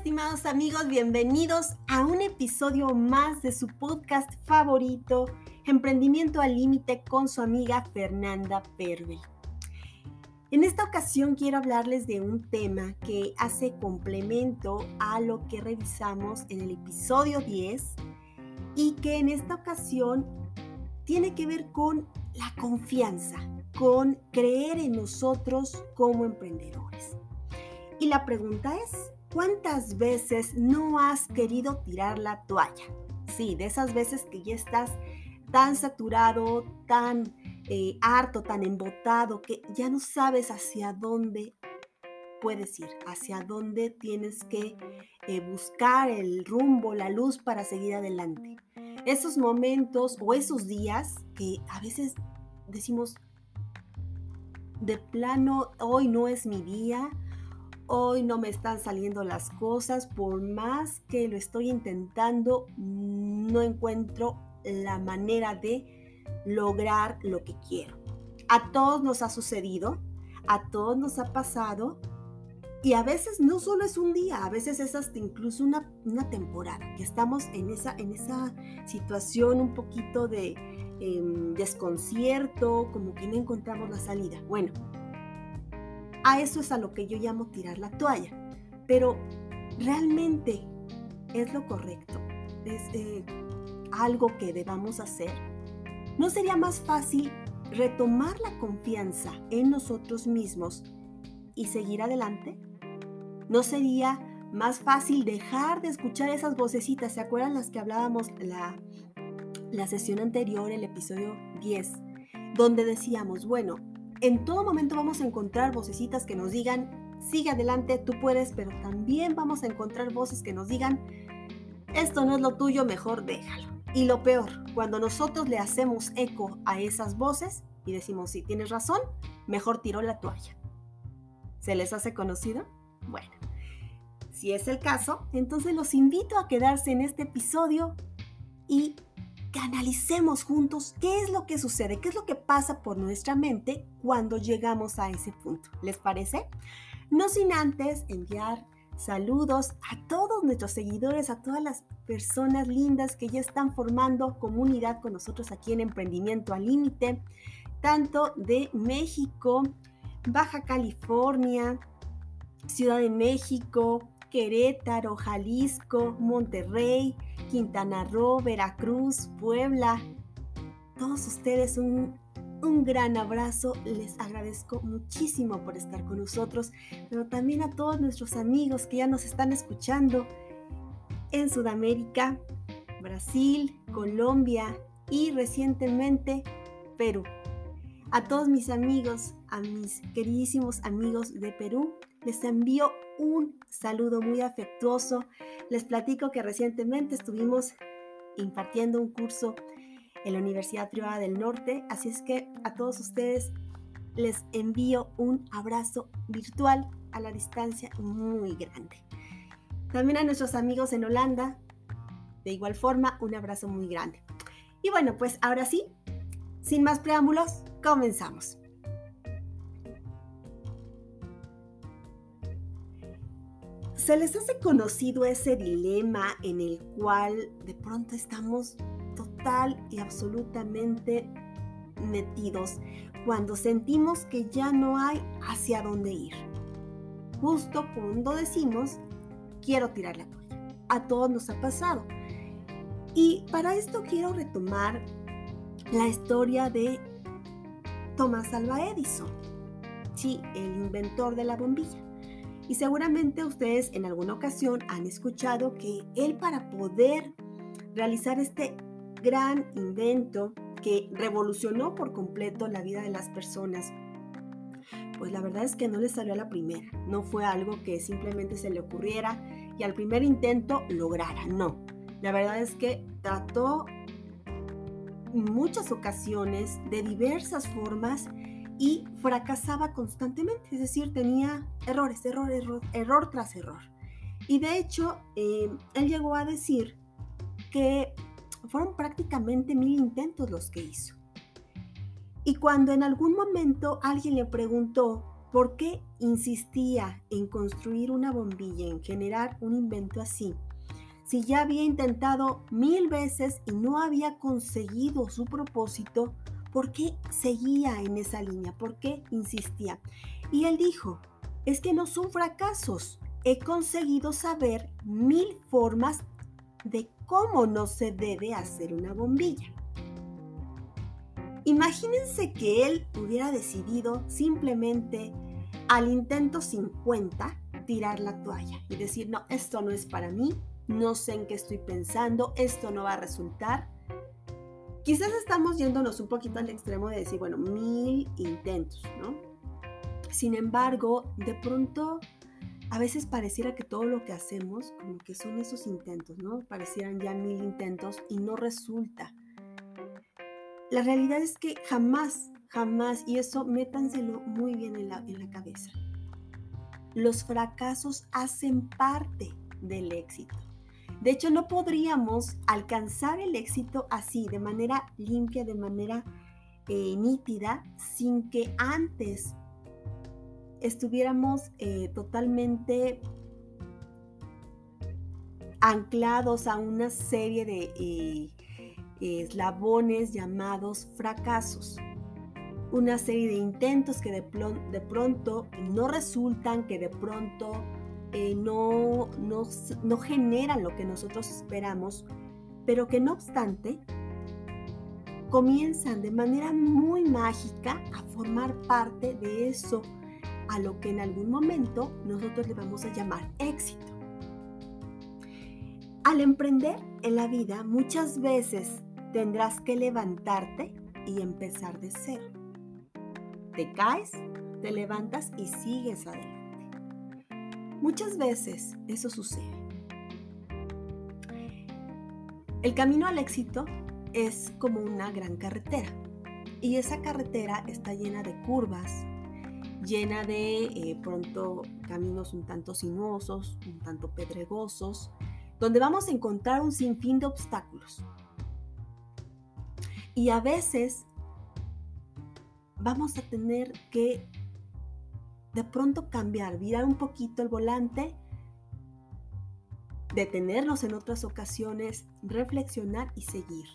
estimados amigos, bienvenidos a un episodio más de su podcast favorito, Emprendimiento al Límite con su amiga Fernanda Pervel. En esta ocasión quiero hablarles de un tema que hace complemento a lo que revisamos en el episodio 10 y que en esta ocasión tiene que ver con la confianza, con creer en nosotros como emprendedores. Y la pregunta es, ¿cuántas veces no has querido tirar la toalla? Sí, de esas veces que ya estás tan saturado, tan eh, harto, tan embotado, que ya no sabes hacia dónde puedes ir, hacia dónde tienes que eh, buscar el rumbo, la luz para seguir adelante. Esos momentos o esos días que a veces decimos, de plano, hoy no es mi día, hoy no me están saliendo las cosas, por más que lo estoy intentando, no encuentro la manera de lograr lo que quiero. A todos nos ha sucedido, a todos nos ha pasado y a veces no solo es un día, a veces es hasta incluso una, temporada, que estamos en esa, en esa situación un poquito de em, desconcierto, como que no encontramos la salida. Bueno, a eso es a lo que yo llamo tirar la toalla. Pero realmente es lo correcto. Es eh, algo que debamos hacer. ¿No sería más fácil retomar la confianza en nosotros mismos y seguir adelante? ¿No sería más fácil dejar de escuchar esas vocecitas? ¿Se acuerdan las que hablábamos la, la sesión anterior, el episodio 10? Donde decíamos, bueno, en todo momento vamos a encontrar vocecitas que nos digan, sigue adelante, tú puedes, pero también vamos a encontrar voces que nos digan, esto no es lo tuyo, mejor déjalo. Y lo peor, cuando nosotros le hacemos eco a esas voces y decimos, si tienes razón, mejor tiro la toalla. ¿Se les hace conocido? Bueno, si es el caso, entonces los invito a quedarse en este episodio y que analicemos juntos qué es lo que sucede, qué es lo que pasa por nuestra mente cuando llegamos a ese punto. ¿Les parece? No sin antes enviar saludos a todos nuestros seguidores, a todas las personas lindas que ya están formando comunidad con nosotros aquí en Emprendimiento al Límite, tanto de México, Baja California, Ciudad de México, Querétaro, Jalisco, Monterrey, Quintana Roo, Veracruz, Puebla. Todos ustedes un, un gran abrazo, les agradezco muchísimo por estar con nosotros, pero también a todos nuestros amigos que ya nos están escuchando en Sudamérica, Brasil, Colombia y recientemente Perú. A todos mis amigos, a mis queridísimos amigos de Perú, les envío un saludo muy afectuoso. Les platico que recientemente estuvimos impartiendo un curso en la Universidad Privada del Norte, así es que a todos ustedes les envío un abrazo virtual a la distancia muy grande. También a nuestros amigos en Holanda, de igual forma, un abrazo muy grande. Y bueno, pues ahora sí, sin más preámbulos, comenzamos. ¿Se les hace conocido ese dilema en el cual de pronto estamos total y absolutamente metidos cuando sentimos que ya no hay hacia dónde ir? Justo cuando decimos, quiero tirar la toalla. A todos nos ha pasado. Y para esto quiero retomar la historia de Thomas Alva Edison, sí, el inventor de la bombilla. Y seguramente ustedes en alguna ocasión han escuchado que él para poder realizar este gran invento que revolucionó por completo la vida de las personas, pues la verdad es que no le salió a la primera. No fue algo que simplemente se le ocurriera y al primer intento lograra. No. La verdad es que trató en muchas ocasiones de diversas formas y fracasaba constantemente, es decir, tenía errores, error, error, error tras error. Y de hecho, eh, él llegó a decir que fueron prácticamente mil intentos los que hizo. Y cuando en algún momento alguien le preguntó ¿Por qué insistía en construir una bombilla, en generar un invento así? Si ya había intentado mil veces y no había conseguido su propósito, ¿por qué seguía en esa línea? ¿Por qué insistía? Y él dijo, es que no son fracasos. He conseguido saber mil formas de cómo no se debe hacer una bombilla. Imagínense que él hubiera decidido simplemente al intento 50 tirar la toalla y decir, no, esto no es para mí, no sé en qué estoy pensando, esto no va a resultar. Quizás estamos yéndonos un poquito al extremo de decir, bueno, mil intentos, ¿no? Sin embargo, de pronto, a veces pareciera que todo lo que hacemos, como que son esos intentos, ¿no? Parecieran ya mil intentos y no resulta. La realidad es que jamás, jamás, y eso métanselo muy bien en la, en la cabeza, los fracasos hacen parte del éxito. De hecho, no podríamos alcanzar el éxito así, de manera limpia, de manera eh, nítida, sin que antes estuviéramos eh, totalmente anclados a una serie de eh, eslabones llamados fracasos. Una serie de intentos que de, de pronto no resultan, que de pronto eh, no, no, no generan lo que nosotros esperamos, pero que no obstante comienzan de manera muy mágica a formar parte de eso a lo que en algún momento nosotros le vamos a llamar éxito. Al emprender en la vida muchas veces tendrás que levantarte y empezar de cero. Te caes, te levantas y sigues adelante. Muchas veces eso sucede. El camino al éxito es como una gran carretera y esa carretera está llena de curvas, llena de eh, pronto caminos un tanto sinuosos, un tanto pedregosos, donde vamos a encontrar un sinfín de obstáculos. Y a veces vamos a tener que de pronto cambiar, virar un poquito el volante, detenernos en otras ocasiones, reflexionar y seguir.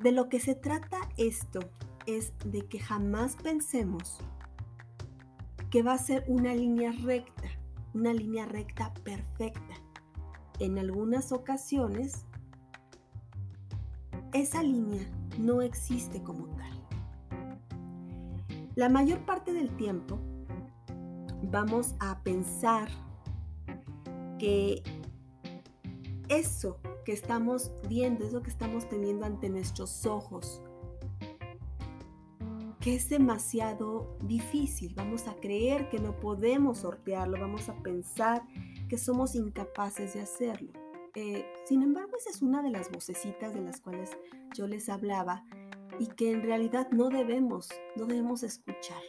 De lo que se trata esto es de que jamás pensemos que va a ser una línea recta, una línea recta perfecta. En algunas ocasiones esa línea no existe como tal. La mayor parte del tiempo vamos a pensar que eso que estamos viendo, eso que estamos teniendo ante nuestros ojos, que es demasiado difícil. Vamos a creer que no podemos sortearlo, vamos a pensar que somos incapaces de hacerlo. Eh, sin embargo, esa es una de las vocecitas de las cuales yo les hablaba y que en realidad no debemos, no debemos escuchar.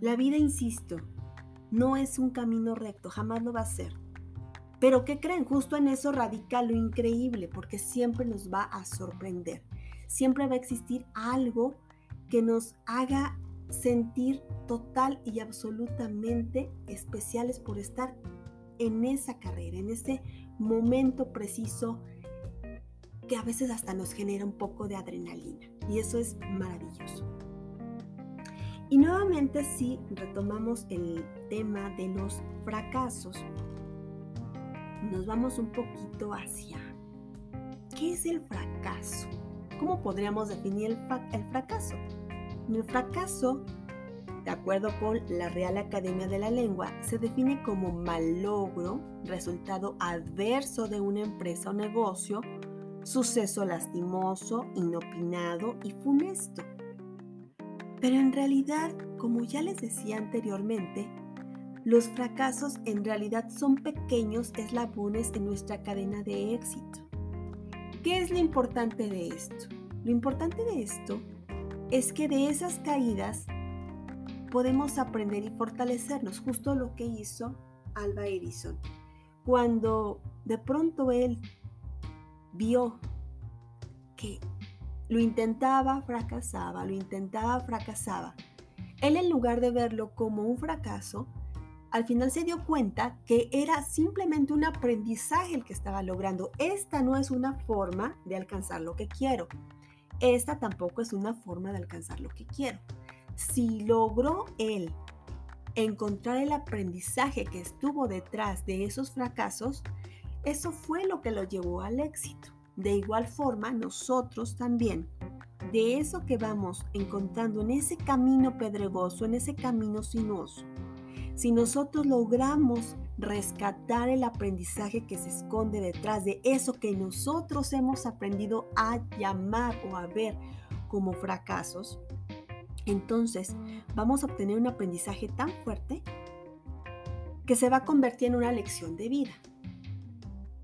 La vida, insisto, no es un camino recto, jamás lo va a ser. Pero ¿qué creen? Justo en eso radica lo increíble, porque siempre nos va a sorprender. Siempre va a existir algo que nos haga sentir total y absolutamente especiales por estar en esa carrera, en ese momento preciso que a veces hasta nos genera un poco de adrenalina. Y eso es maravilloso. Y nuevamente si retomamos el tema de los fracasos, nos vamos un poquito hacia ¿qué es el fracaso? ¿Cómo podríamos definir el, el fracaso? El fracaso de acuerdo con la Real Academia de la Lengua, se define como malogro, resultado adverso de una empresa o negocio, suceso lastimoso, inopinado y funesto. Pero en realidad, como ya les decía anteriormente, los fracasos en realidad son pequeños eslabones en nuestra cadena de éxito. ¿Qué es lo importante de esto? Lo importante de esto es que de esas caídas podemos aprender y fortalecernos, justo lo que hizo Alba Edison. Cuando de pronto él vio que lo intentaba, fracasaba, lo intentaba, fracasaba. Él en lugar de verlo como un fracaso, al final se dio cuenta que era simplemente un aprendizaje el que estaba logrando. Esta no es una forma de alcanzar lo que quiero. Esta tampoco es una forma de alcanzar lo que quiero. Si logró él encontrar el aprendizaje que estuvo detrás de esos fracasos, eso fue lo que lo llevó al éxito. De igual forma, nosotros también, de eso que vamos encontrando en ese camino pedregoso, en ese camino sinuoso, si nosotros logramos rescatar el aprendizaje que se esconde detrás de eso que nosotros hemos aprendido a llamar o a ver como fracasos, entonces vamos a obtener un aprendizaje tan fuerte que se va a convertir en una lección de vida.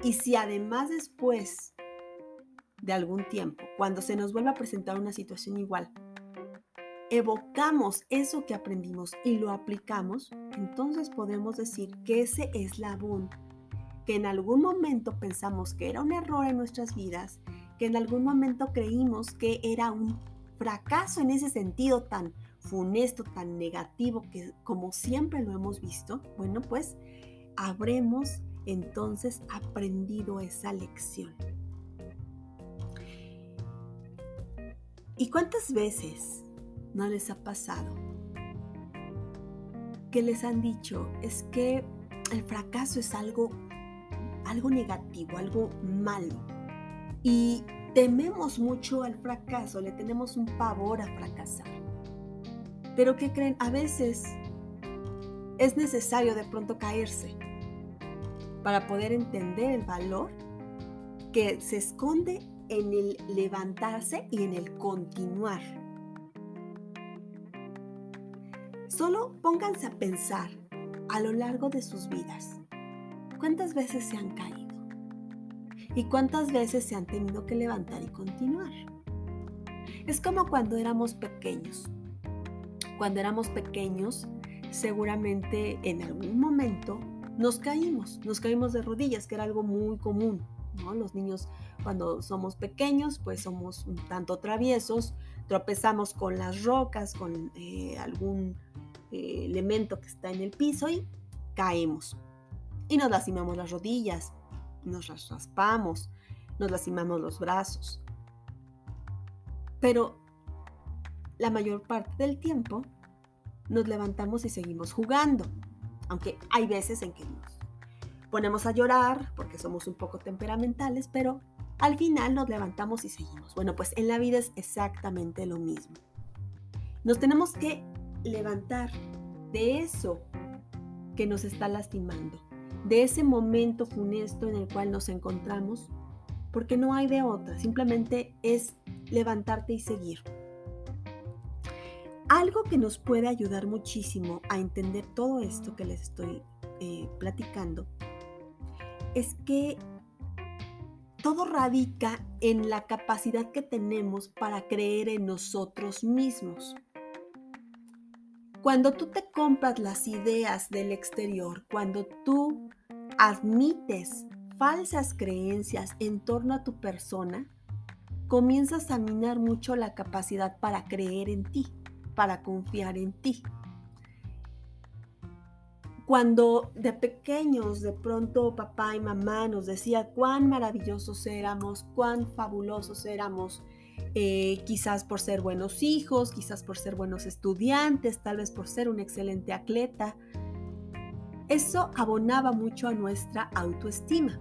Y si además después de algún tiempo, cuando se nos vuelva a presentar una situación igual, evocamos eso que aprendimos y lo aplicamos, entonces podemos decir que ese eslabón que en algún momento pensamos que era un error en nuestras vidas, que en algún momento creímos que era un fracaso en ese sentido tan funesto, tan negativo que como siempre lo hemos visto, bueno, pues habremos entonces aprendido esa lección. ¿Y cuántas veces ¿No les ha pasado? Que les han dicho, es que el fracaso es algo, algo negativo, algo malo. Y tememos mucho al fracaso, le tenemos un pavor a fracasar. Pero ¿qué creen? A veces es necesario de pronto caerse para poder entender el valor que se esconde en el levantarse y en el continuar. Solo pónganse a pensar a lo largo de sus vidas. ¿Cuántas veces se han caído? ¿Y cuántas veces se han tenido que levantar y continuar? Es como cuando éramos pequeños. Cuando éramos pequeños, seguramente en algún momento nos caímos, nos caímos de rodillas, que era algo muy común. Los niños cuando somos pequeños, pues somos un tanto traviesos, tropezamos con las rocas, con eh, algún eh, elemento que está en el piso y caemos. Y nos lastimamos las rodillas, nos raspamos, nos lastimamos los brazos. Pero la mayor parte del tiempo nos levantamos y seguimos jugando. Aunque hay veces en que nos ponemos a llorar porque somos un poco temperamentales, pero al final nos levantamos y seguimos. Bueno, pues en la vida es exactamente lo mismo. Nos tenemos que levantar de eso que nos está lastimando, de ese momento funesto en el cual nos encontramos, porque no hay de otra, simplemente es levantarte y seguir. Algo que nos puede ayudar muchísimo a entender todo esto que les estoy eh, platicando es que todo radica en la capacidad que tenemos para creer en nosotros mismos. Cuando tú te compras las ideas del exterior, cuando tú admites falsas creencias en torno a tu persona, comienzas a minar mucho la capacidad para creer en ti, para confiar en ti. Cuando de pequeños de pronto papá y mamá nos decía cuán maravillosos éramos, cuán fabulosos éramos, eh, quizás por ser buenos hijos, quizás por ser buenos estudiantes, tal vez por ser un excelente atleta. Eso abonaba mucho a nuestra autoestima.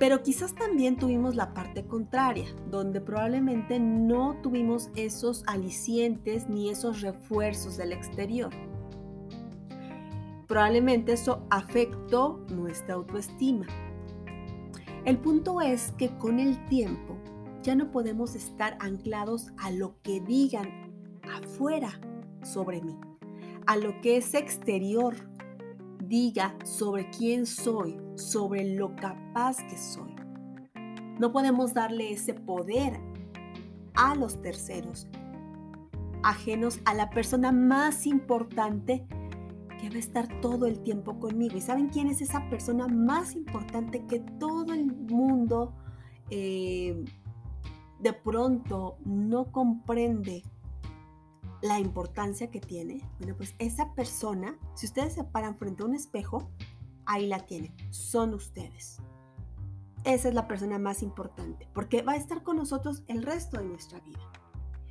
Pero quizás también tuvimos la parte contraria, donde probablemente no tuvimos esos alicientes ni esos refuerzos del exterior. Probablemente eso afectó nuestra autoestima. El punto es que con el tiempo ya no podemos estar anclados a lo que digan afuera sobre mí, a lo que ese exterior diga sobre quién soy, sobre lo capaz que soy. No podemos darle ese poder a los terceros, ajenos a la persona más importante que va a estar todo el tiempo conmigo. ¿Y saben quién es esa persona más importante que todo el mundo eh, de pronto no comprende la importancia que tiene, bueno, pues esa persona, si ustedes se paran frente a un espejo, ahí la tienen, son ustedes. Esa es la persona más importante, porque va a estar con nosotros el resto de nuestra vida.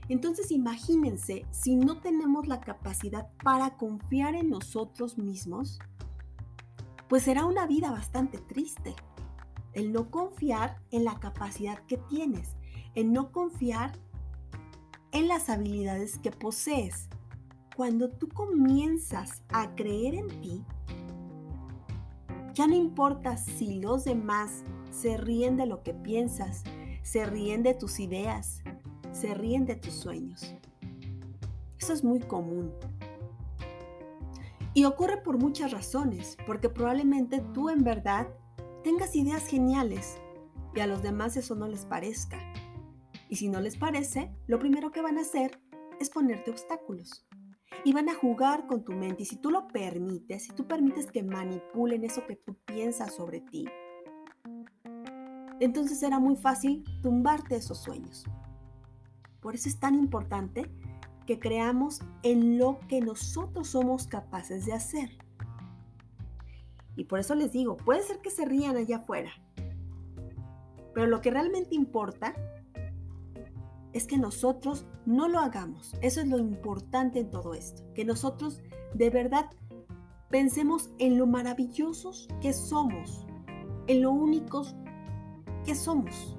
Entonces imagínense si no tenemos la capacidad para confiar en nosotros mismos, pues será una vida bastante triste. El no confiar en la capacidad que tienes, el no confiar en las habilidades que posees. Cuando tú comienzas a creer en ti, ya no importa si los demás se ríen de lo que piensas, se ríen de tus ideas, se ríen de tus sueños. Eso es muy común. Y ocurre por muchas razones, porque probablemente tú en verdad tengas ideas geniales y a los demás eso no les parezca. Y si no les parece, lo primero que van a hacer es ponerte obstáculos. Y van a jugar con tu mente. Y si tú lo permites, si tú permites que manipulen eso que tú piensas sobre ti, entonces será muy fácil tumbarte esos sueños. Por eso es tan importante que creamos en lo que nosotros somos capaces de hacer. Y por eso les digo, puede ser que se rían allá afuera, pero lo que realmente importa es que nosotros no lo hagamos. Eso es lo importante en todo esto, que nosotros de verdad pensemos en lo maravillosos que somos, en lo únicos que somos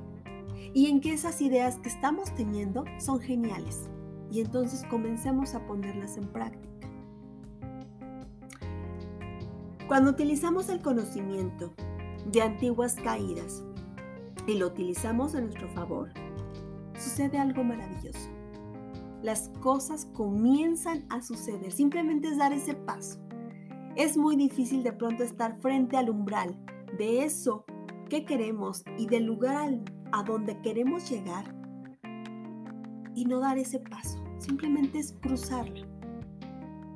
y en que esas ideas que estamos teniendo son geniales. Y entonces comencemos a ponerlas en práctica. Cuando utilizamos el conocimiento de antiguas caídas y lo utilizamos a nuestro favor, sucede algo maravilloso. Las cosas comienzan a suceder, simplemente es dar ese paso. Es muy difícil de pronto estar frente al umbral de eso que queremos y del lugar a donde queremos llegar y no dar ese paso, simplemente es cruzarlo.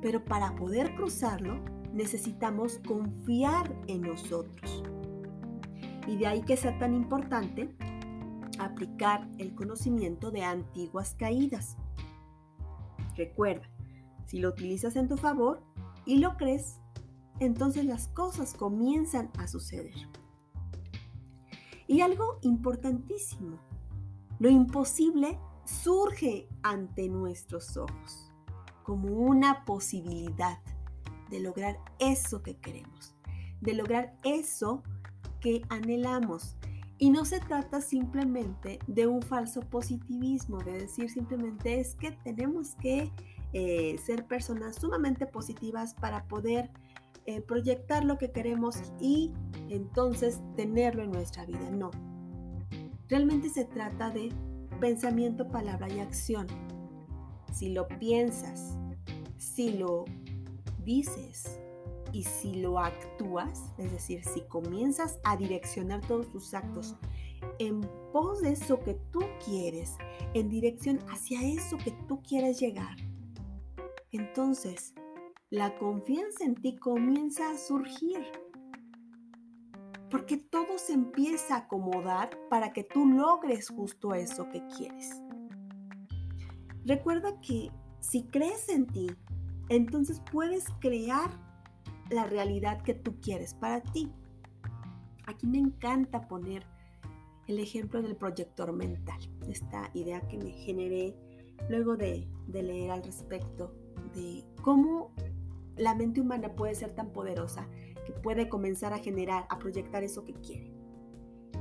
Pero para poder cruzarlo necesitamos confiar en nosotros. Y de ahí que sea tan importante aplicar el conocimiento de antiguas caídas. Recuerda, si lo utilizas en tu favor y lo crees, entonces las cosas comienzan a suceder. Y algo importantísimo, lo imposible surge ante nuestros ojos como una posibilidad de lograr eso que queremos, de lograr eso que anhelamos, y no se trata simplemente de un falso positivismo, de decir simplemente es que tenemos que eh, ser personas sumamente positivas para poder eh, proyectar lo que queremos y entonces tenerlo en nuestra vida. No. Realmente se trata de pensamiento, palabra y acción. Si lo piensas, si lo dices, y si lo actúas, es decir, si comienzas a direccionar todos tus actos en pos de eso que tú quieres, en dirección hacia eso que tú quieres llegar, entonces la confianza en ti comienza a surgir. Porque todo se empieza a acomodar para que tú logres justo eso que quieres. Recuerda que si crees en ti, entonces puedes crear la realidad que tú quieres para ti. Aquí me encanta poner el ejemplo del proyector mental, esta idea que me generé luego de, leer al respecto de cómo la mente humana puede ser tan poderosa que puede comenzar a generar, a proyectar eso que quiere.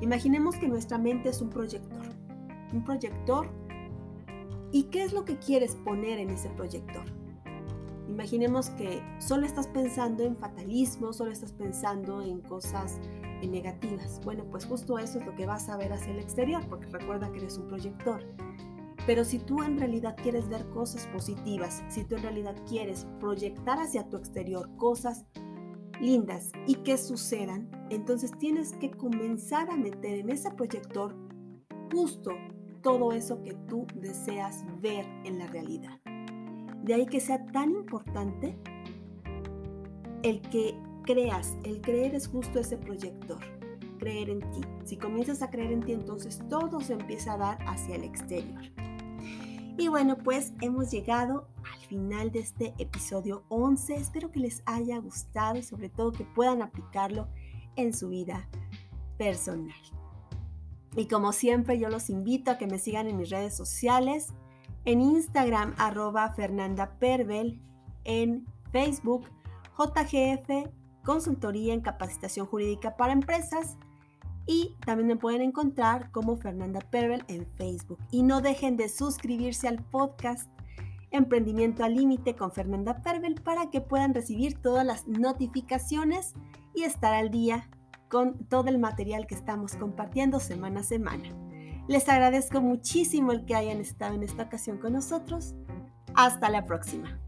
Imaginemos que nuestra mente es un proyector, un proyector, ¿y qué es lo que quieres poner en ese proyector? Imaginemos que solo estás pensando en fatalismo, solo estás pensando en cosas negativas. Bueno, pues justo eso es lo que vas a ver hacia el exterior, porque recuerda que eres un proyector. Pero si tú en realidad quieres ver cosas positivas, si tú en realidad quieres proyectar hacia tu exterior cosas lindas y que sucedan, entonces tienes que comenzar a meter en ese proyector justo todo eso que tú deseas ver en la realidad. De ahí que sea tan importante el que creas, el creer es justo ese proyector, creer en ti. Si comienzas a creer en ti, entonces todo se empieza a dar hacia el exterior. Y bueno, pues hemos llegado al final de este episodio 11. Espero que les haya gustado y sobre todo que puedan aplicarlo en su vida personal. Y como siempre, yo los invito a que me sigan en mis redes sociales, en Instagram arroba Fernanda Pervel, en Facebook JGF Consultoría en Capacitación Jurídica para Empresas y también me pueden encontrar como Fernanda Pervel en Facebook. Y no dejen de suscribirse al podcast Emprendimiento al Límite con Fernanda Pervel para que puedan recibir todas las notificaciones y estar al día con todo el material que estamos compartiendo semana a semana. Les agradezco muchísimo el que hayan estado en esta ocasión con nosotros. Hasta la próxima.